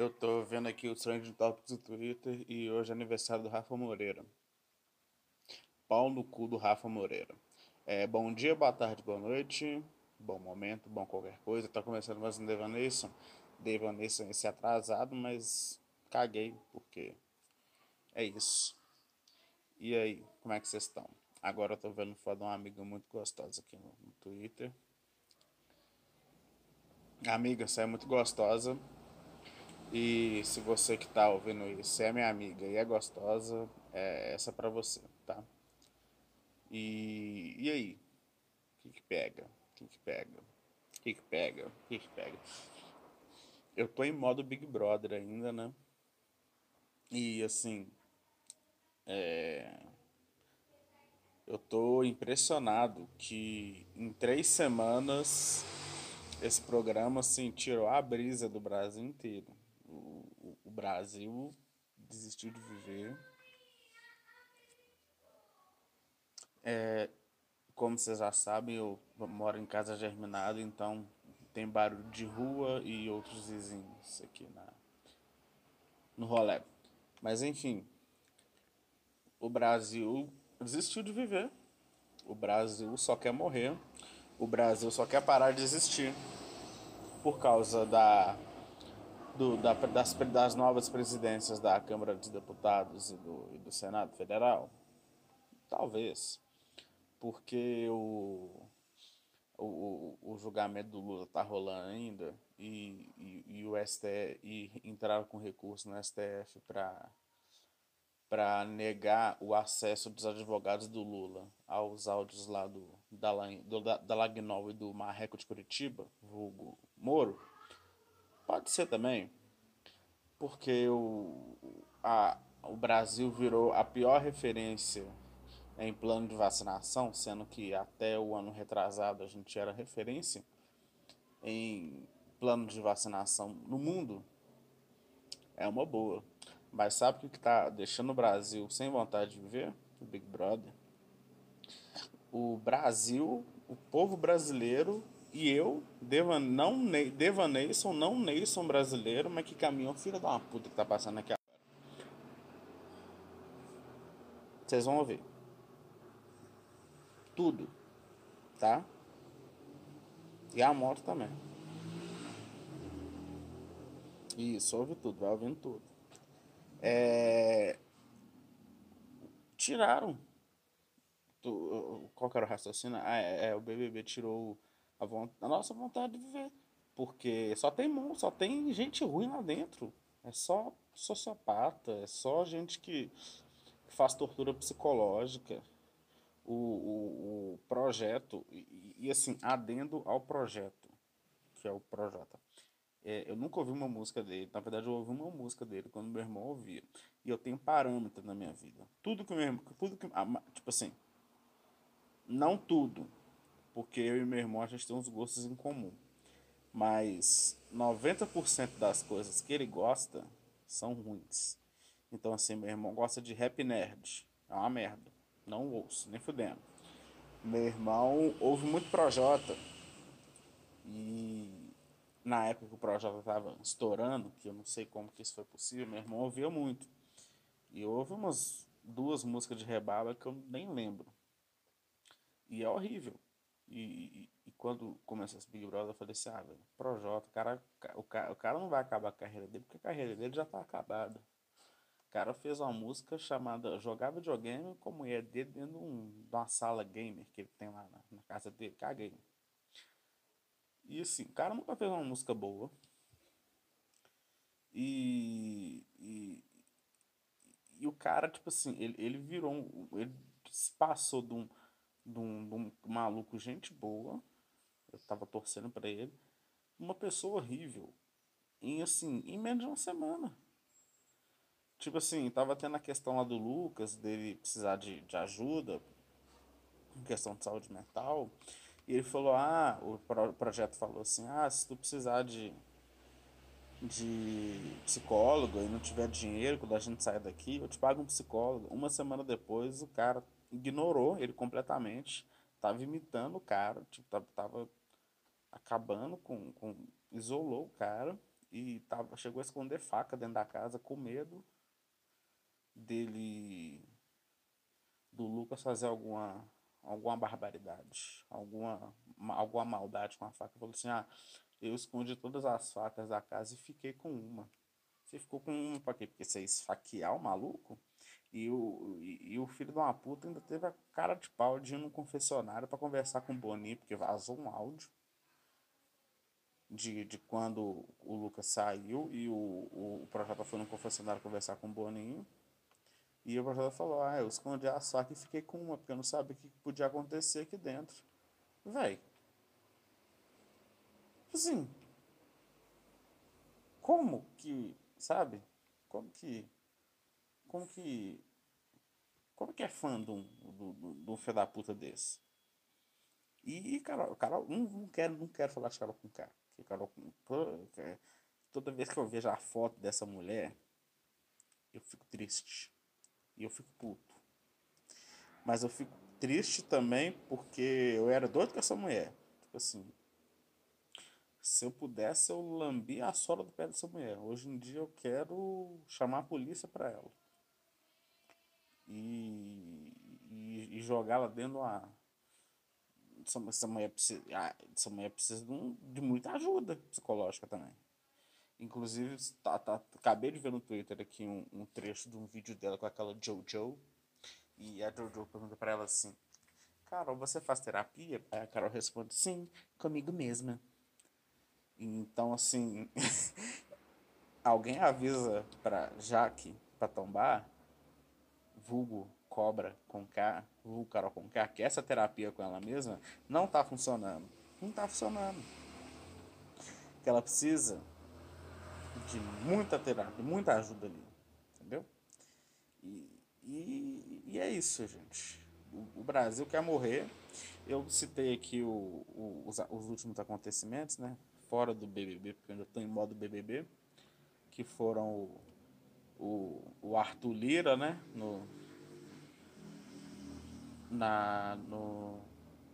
Eu tô vendo aqui o Trending Topics do Twitter e hoje é aniversário do Rafa Moreira. Pau no cu do Rafa Moreira. É, bom dia, boa tarde, boa noite, bom momento, bom qualquer coisa. Tá começando mais um Devaneison. Devaneison esse atrasado, mas caguei, porque é isso. E aí, como é que vocês estão? Agora eu tô vendo foto de uma amiga muito gostosa aqui no, no Twitter. Amiga, você é muito gostosa. E se você que tá ouvindo isso é minha amiga e é gostosa, é essa para você, tá? E, e aí? O que que pega? O que que pega? O que que pega? O que que pega? Eu tô em modo Big Brother ainda, né? E assim, é... eu tô impressionado que em três semanas esse programa assim, tirou a brisa do Brasil inteiro o, o Brasil desistiu de viver. É, como vocês já sabem, eu moro em casa germinada, então tem barulho de rua e outros vizinhos aqui na, no rolê. Mas enfim, o Brasil desistiu de viver. O Brasil só quer morrer. O Brasil só quer parar de existir por causa da do, da, das, das novas presidências da Câmara dos Deputados e do, e do Senado Federal? Talvez. Porque o, o, o julgamento do Lula está rolando ainda e, e, e o STF e entraram com recurso no STF para para negar o acesso dos advogados do Lula aos áudios lá do, da, da, da Lagnol e do Marreco de Curitiba, vulgo Moro, Pode ser também, porque o, a, o Brasil virou a pior referência em plano de vacinação, sendo que até o ano retrasado a gente era referência em plano de vacinação no mundo. É uma boa. Mas sabe o que está deixando o Brasil sem vontade de viver? O Big Brother. O Brasil, o povo brasileiro e eu, Devan, não, Devaneison, não Neison brasileiro, mas que caminhão filho da uma puta que tá passando aqui agora. Vocês vão ouvir. Tudo. Tá? E a moto também. Isso, ouve tudo, vai ouvindo tudo. É... Tiraram. Qual que era o raciocínio? Ah, é, é o BBB tirou a, a nossa vontade de viver. Porque só tem só tem gente ruim lá dentro. É só sociopata, é só gente que, faz tortura psicológica. O, o, o projeto, e, e, assim, adendo ao projeto, que é o Projota. É, eu nunca ouvi uma música dele, na verdade eu ouvi uma música dele quando meu irmão ouvia. E eu tenho parâmetro na minha vida. Tudo que meu irmão, tudo que, tipo assim, não tudo, porque eu e meu irmão a gente tem uns gostos em comum. Mas 90% das coisas que ele gosta são ruins. Então, assim, meu irmão gosta de rap nerd. É uma merda. Não ouço, nem fudendo. Meu irmão ouve muito Projota. E na época que o Projota tava estourando, que eu não sei como que isso foi possível, meu irmão ouvia muito. E houve umas duas músicas de rebaba que eu nem lembro. E é horrível. E, e, quando começou esse Big Brother, eu falei assim, ah, velho, Projota, o cara, o, cara, o cara não vai acabar a carreira dele, porque a carreira dele já tá acabada. O cara fez uma música chamada Jogar Videogame com a mulher dele dentro de, um, de uma sala gamer que ele tem lá na, na casa dele. Caguei. E assim, o cara nunca fez uma música boa. E, e, e o cara, tipo assim, ele, ele virou um, Ele se passou de um de um, de um maluco, gente boa, eu tava torcendo para ele, uma pessoa horrível, em assim, em menos de uma semana. Tipo assim, tava tendo a questão lá do Lucas, dele precisar de, de ajuda, questão de saúde mental, e ele falou, ah, o projeto falou assim, ah, se tu precisar de, de psicólogo e não tiver dinheiro quando a gente sair daqui, eu te pago um psicólogo. Uma semana depois, o cara ignorou ele completamente, tava imitando o cara, tipo, tava, tava acabando com, com. isolou o cara e tava, chegou a esconder faca dentro da casa com medo dele do Lucas fazer alguma alguma barbaridade, alguma alguma maldade com a faca. Falou assim: "Ah, eu escondi todas as facas da casa e fiquei com uma". Você ficou com uma pra quê? Porque você esfaquear o maluco? E o, e, o filho de uma puta ainda teve a cara de pau de ir no confessionário para conversar com o Boninho, porque vazou um áudio de, de quando o Lucas saiu e o, o, o Projota foi no confessionário conversar com o Boninho. E o Projota falou: Ah, eu escondi a faca e fiquei com uma, porque eu não sabia o que podia acontecer aqui dentro. Véi. Assim. Como que. Sabe? Como que. Como que. Como que é fã de um, um filho da puta desse? E, Carol, Carol não, não, quero, não quero falar de com K. Que Carol Toda vez que eu vejo a foto dessa mulher, eu fico triste. E eu fico puto. Mas eu fico triste também porque eu era doido com essa mulher. Tipo assim. Se eu pudesse, eu lambia a sola do pé dessa mulher. Hoje em dia eu quero chamar a polícia pra ela. E, e, e jogá-la dentro de uma essa, essa mulher precisa, ah, essa mulher precisa de, um, de muita ajuda psicológica também. Inclusive, tá, tá, acabei de ver no Twitter aqui um, um trecho de um vídeo dela com aquela Jojo. E a Jojo pergunta pra ela assim: Carol, você faz terapia? Aí a Carol responde: Sim, comigo mesma. Então, assim, alguém avisa pra Jaque, pra tombar, vulgo cobra com K, vulgo Carol com K, que essa terapia com ela mesma não tá funcionando. Não tá funcionando. Que ela precisa de muita terapia, muita ajuda ali. Entendeu? E, e, e é isso, gente. O, o, Brasil quer morrer. Eu citei aqui o, o, os, os últimos acontecimentos, né? Fora do BBB, porque eu ainda estou em modo BBB. Que foram o, o, o Arthur Lira, né? No, na, no,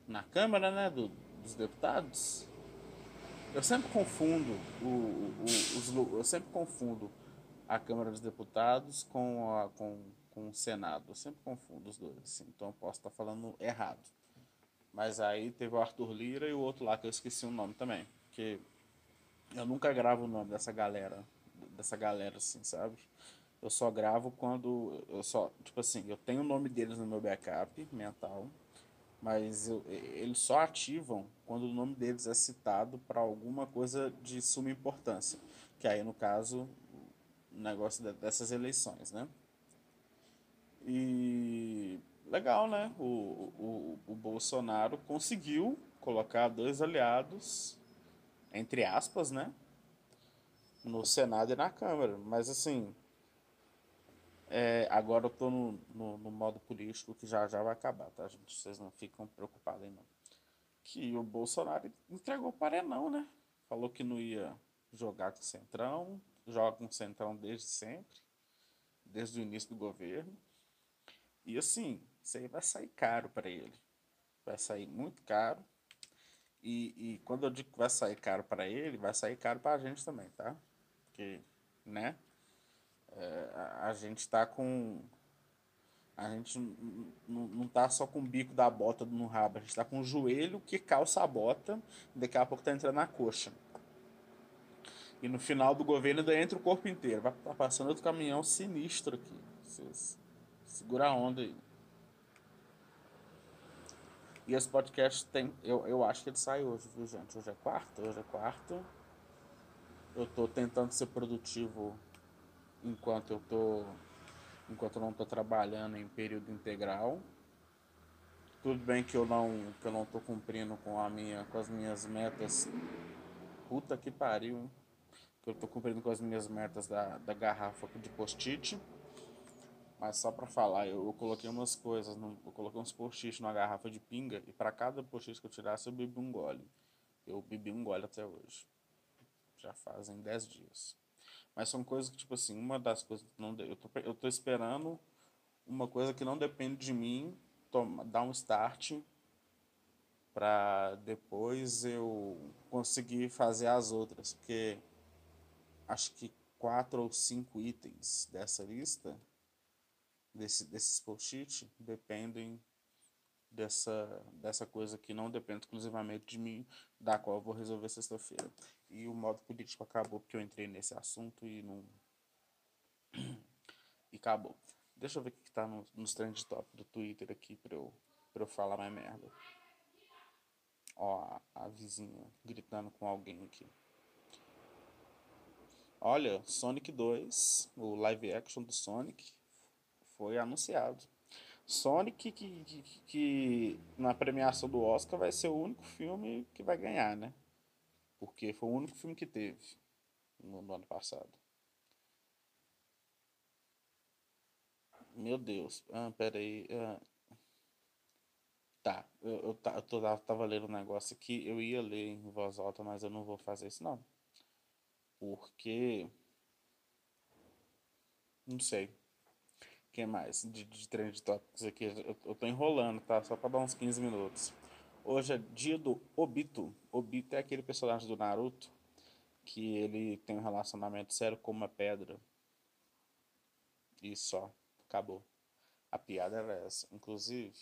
na Câmara né, do, dos Deputados, eu sempre confundo o, o, os, eu sempre confundo a Câmara dos Deputados com, a, com, com o Senado. Eu sempre confundo os dois, assim, então eu posso estar falando errado. Mas aí teve o Arthur Lira e o outro lá que eu esqueci o nome também. Que eu nunca gravo o nome dessa galera, dessa galera assim, sabe? Eu só gravo quando eu só, tipo assim, eu tenho o nome deles no meu backup mental, mas eu, eles só ativam quando o nome deles é citado para alguma coisa de suma importância, que aí no caso o negócio dessas eleições, né? E legal, né? O, o, o Bolsonaro conseguiu colocar dois aliados, entre aspas, né? No Senado e na Câmara. Mas assim, é, agora eu tô no, no, no, modo político que já já vai acabar, tá, gente? Vocês não ficam preocupados aí, não. Que o Bolsonaro entregou para não, né? Falou que não ia jogar com o Centrão, joga com o Centrão desde sempre, desde o início do governo. E assim, isso aí vai sair caro para ele. Vai sair muito caro. E, e quando eu digo que vai sair caro para ele, vai sair caro para a gente também, tá? Porque, né? É, a, gente está com. A gente não está só com o bico da bota no rabo, a gente está com o joelho que calça a bota daqui a pouco está entrando na coxa. E no final do governo ainda entra o corpo inteiro. Vai tá passando outro caminhão sinistro aqui. Segura a onda aí. E esse podcast tem. Eu, eu acho que ele sai hoje, viu, gente? Hoje é quarto? Hoje é quarto. Eu tô tentando ser produtivo enquanto eu tô enquanto eu não estou trabalhando em período integral. Tudo bem que eu não que eu não tô cumprindo com a minha com as minhas metas. Puta que pariu. Que eu estou cumprindo com as minhas metas da, da garrafa de post-it. Mas só para falar, eu, eu, coloquei umas coisas, no, eu coloquei uns post-it numa garrafa de pinga e para cada post-it que eu tirasse eu bebi um gole. Eu bebi um gole até hoje. Já fazem 10 dias. Mas são coisas que, tipo assim, uma das coisas não. Eu tô, eu tô esperando uma coisa que não depende de mim toma, dar um start para depois eu conseguir fazer as outras. Porque acho que quatro ou cinco itens dessa lista, desse, desses post-it, dependem dessa, dessa coisa que não depende exclusivamente de mim, da qual eu vou resolver sexta-feira. E o modo político acabou porque eu entrei nesse assunto e não. e acabou. Deixa eu ver o que tá no, nos trend top do Twitter aqui pra eu, pra eu falar mais merda. Ó, a, a vizinha gritando com alguém aqui. Olha, Sonic 2, o live action do Sonic, foi anunciado. Sonic, que, que, que, na premiação do Oscar vai ser o único filme que vai ganhar, né? Porque foi o único filme que teve no, no ano passado. Meu Deus. Ah, peraí. Ah. Tá, eu, eu, eu, eu tava lendo um negócio aqui, eu ia ler em voz alta, mas eu não vou fazer isso não. Porque. Não sei. que mais de, de trend tópicos aqui? Eu, eu tô enrolando, tá? Só pra dar uns 15 minutos. Hoje é dia do Obito. Obito é aquele personagem do Naruto que ele tem um relacionamento sério com uma pedra. E só. Acabou. A piada era essa. Inclusive.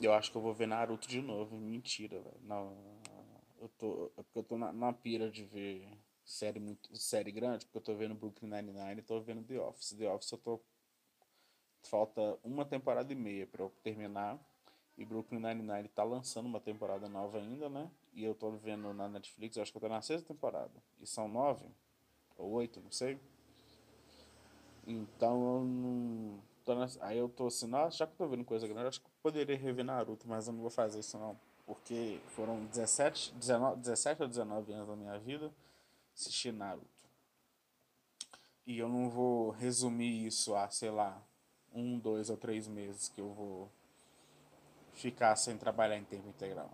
Eu acho que eu vou ver Naruto de novo. Mentira, velho. Não, eu tô, é porque eu tô na, na pira de ver série muito série grande, porque eu tô vendo Brooklyn Nine-Nine e tô vendo The Office. The Office eu tô falta uma temporada e meia para eu terminar. E Brooklyn Nine-Nine tá lançando uma temporada nova ainda, né? E eu tô vendo na Netflix, acho que eu tô na sexta temporada. E são nove ou oito, não sei. Então eu não. Na... Aí eu tô assim, nossa, já que eu tô vendo coisa grande, acho que eu poderia rever Naruto, mas eu não vou fazer isso não porque foram 17, 19, 17 ou 19 anos da minha vida assistir Naruto. E eu não vou resumir isso a, sei lá, um, dois ou três meses que eu vou ficar sem trabalhar em tempo integral.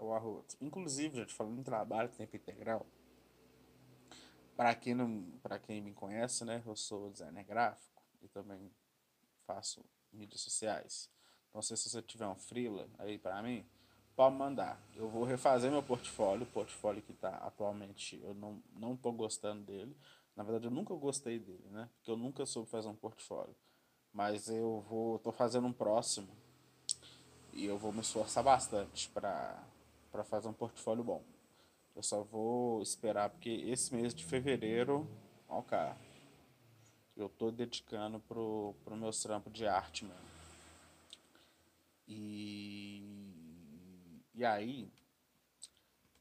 O arroto. Inclusive, gente, falando em trabalho em tempo integral, para quem não, para quem me conhece, né, eu sou designer gráfico e também faço mídias sociais. Então, se você tiver um freela aí para mim, pode mandar. Eu vou refazer meu portfólio, o portfólio que está atualmente, eu não, não tô gostando dele. Na verdade, eu nunca gostei dele, né? Porque eu nunca soube fazer um portfólio. Mas eu vou, tô fazendo um próximo e eu vou me esforçar bastante para para fazer um portfólio bom. Eu só vou esperar porque esse mês de fevereiro, ó, cara, eu tô dedicando pro, pro meu trampo de arte, mano. E, e aí,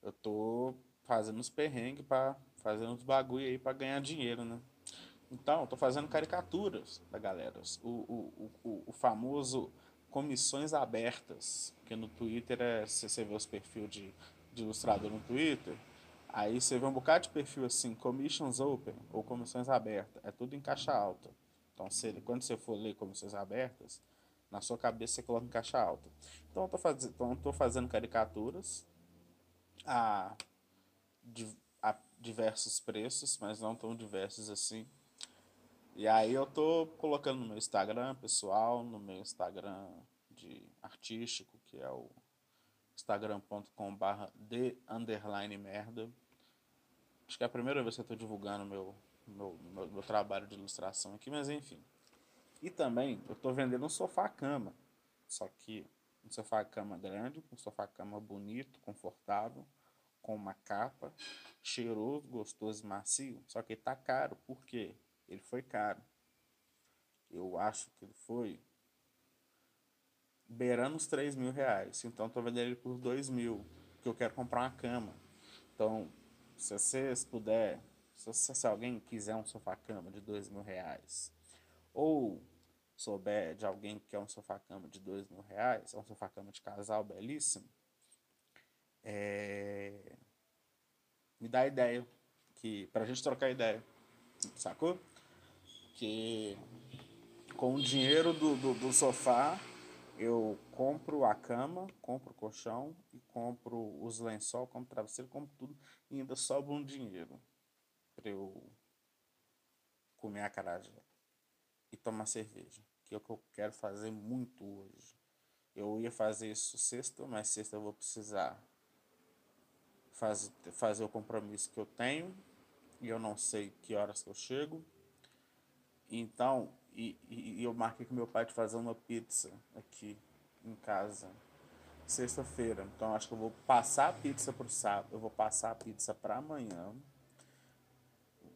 eu tô fazendo uns perrengues para fazendo uns bagulho aí para ganhar dinheiro, né? Então, eu tô fazendo caricaturas da galera. O, o, o, o famoso comissões abertas, que no Twitter é, se você vê os perfis de, de ilustrador no Twitter, aí você vê um bocado de perfil assim, commissions open ou comissões abertas, é tudo em caixa alta. Então, se, quando você for ler comissões abertas, na sua cabeça você coloca em caixa alta. Então eu tô, faz... então, tô fazendo caricaturas a... a diversos preços, mas não tão diversos assim. E aí eu tô colocando no meu Instagram pessoal, no meu Instagram de artístico, que é o instagram.com/barra de underline merda. Acho que é a primeira vez que eu tô divulgando meu, meu, meu, meu trabalho de ilustração aqui, mas enfim. E também eu estou vendendo um sofá-cama. Só que um sofá-cama grande, um sofá-cama bonito, confortável, com uma capa, cheiroso, gostoso macio. Só que ele tá caro. Por quê? Ele foi caro. Eu acho que ele foi beirando os 3 mil reais. Então estou vendendo ele por 2 mil. Porque eu quero comprar uma cama. Então, se vocês puder, se, se alguém quiser um sofá-cama de 2 mil reais, ou souber de alguém que quer um sofá-cama de dois mil reais, é um sofá-cama de casal belíssimo, é... me dá ideia, que pra gente trocar ideia, sacou? Que com o dinheiro do, do, do sofá eu compro a cama, compro o colchão e compro os lençol, compro travesseiro, compro tudo e ainda sobra um dinheiro para eu comer a carajé e tomar cerveja que é o que eu quero fazer muito hoje. Eu ia fazer isso sexta, mas sexta eu vou precisar fazer, fazer o compromisso que eu tenho e eu não sei que horas que eu chego. Então, e, e, eu marquei com meu pai de fazer uma pizza aqui em casa sexta-feira. Então acho que eu vou passar a pizza pro sábado. Eu vou passar a pizza para amanhã.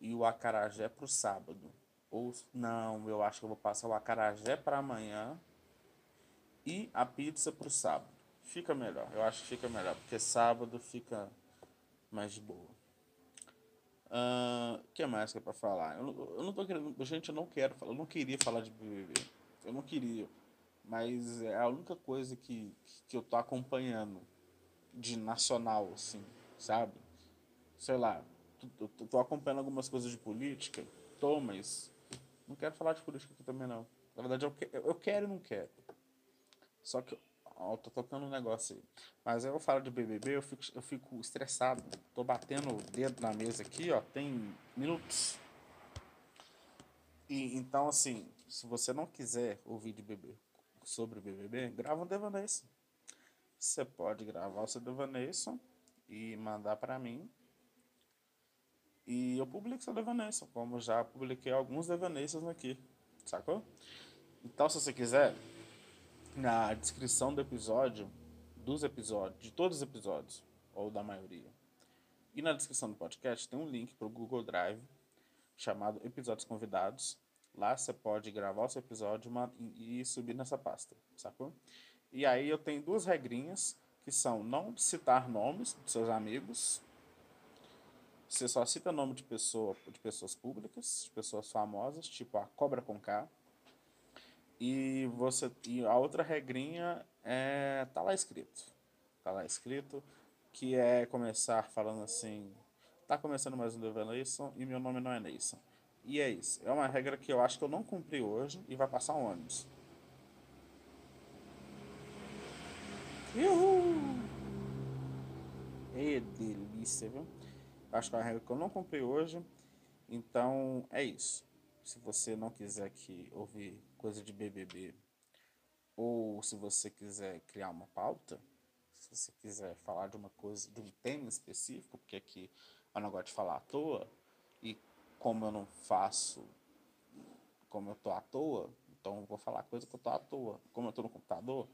E o acarajé pro sábado. Ou não, eu acho que eu vou passar o acarajé para amanhã e a pizza pro sábado. Fica melhor. Eu acho que fica melhor, porque sábado fica mais de boa. O uh, que mais que é pra falar? Eu, eu não tô querendo. Gente, eu não quero falar. Eu não queria falar de BBB. Eu não queria. Mas é a única coisa que, que eu tô acompanhando de nacional, assim, sabe? Sei lá. Tô, tô, tô acompanhando algumas coisas de política. Tô, mas. Não quero falar de política aqui também, não. Na verdade, eu, eu quero e não quero. Só que Ó, tô tocando um negócio aí. Mas eu falo de BBB, eu fico, eu fico estressado. Tô batendo o dedo na mesa aqui, ó. Tem minutos. E, então, assim, se você não quiser ouvir de BBB sobre BBB, grava um Devaneison. Você pode gravar o seu Devaneison e mandar para mim. E eu publico seu Devaneison, como já publiquei alguns Devaneisons aqui. Sacou? Então, se você quiser, na descrição do episódio, dos episódios, de todos os episódios, ou da maioria. E na descrição do podcast tem um link para o Google Drive chamado Episódios Convidados. Lá você pode gravar o seu episódio e subir nessa pasta, sacou? E aí eu tenho duas regrinhas que são não citar nomes de seus amigos. Você só cita nome de pessoa, de pessoas públicas, de pessoas famosas, tipo a Cobra com K, e você e a outra regrinha é tá lá escrito. Tá lá escrito que é começar falando assim, tá começando mais um Devaneyson e meu nome não é Neyson. E é isso. É uma regra que eu acho que eu não cumpri hoje e vai passar um ônibus. Uhul! É delícia, viu? Acho que é uma regra que eu não cumpri hoje. Então é isso. Se você não quiser que ouvir coisa de BBB, ou se você quiser criar uma pauta, se você quiser falar de uma coisa, de um tema específico, porque aqui eu não gosto de falar à toa, e como eu não faço, como eu tô à toa, então eu vou falar coisa que eu tô à toa. Como eu tô no computador,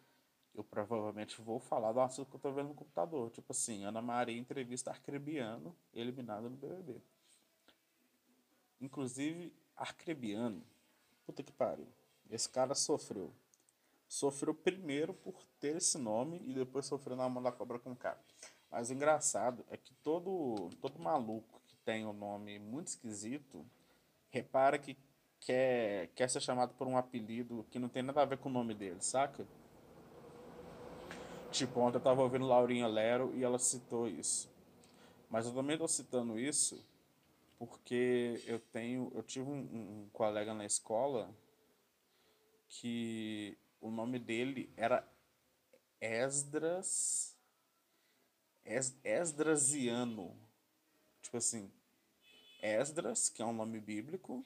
eu provavelmente vou falar do assunto que eu tô vendo no computador. Tipo assim, Ana Maria entrevista Arcrebiano, eliminado no BBB. Inclusive, Arcrebiano, puta que pariu. Esse cara sofreu. Sofreu primeiro por ter esse nome e depois sofreu na mão da cobra com K. Mas o engraçado é que todo, todo maluco que tem um nome muito esquisito, repara que quer, quer ser chamado por um apelido que não tem nada a ver com o nome dele, saca? Tipo, ontem eu tava ouvindo Laurinha Lero e ela citou isso. Mas eu também tô citando isso porque eu tenho. Eu tive um, um colega na escola que o nome dele era Esdras es, Esdrasiano. Tipo assim, Esdras, que é um nome bíblico,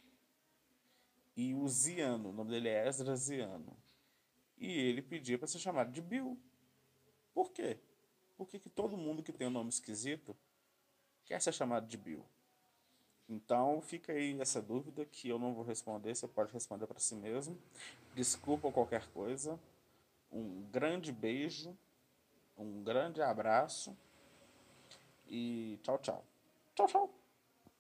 e o Ziano, o nome dele é Esdrasiano. E ele pedia para ser chamado de Bill. Por quê? Porque que todo mundo que tem um nome esquisito quer ser chamado de Bill. Então fica aí essa dúvida que eu não vou responder, você pode responder para si mesmo. Desculpa qualquer coisa. Um grande beijo, um grande abraço e tchau, tchau. Tchau, tchau.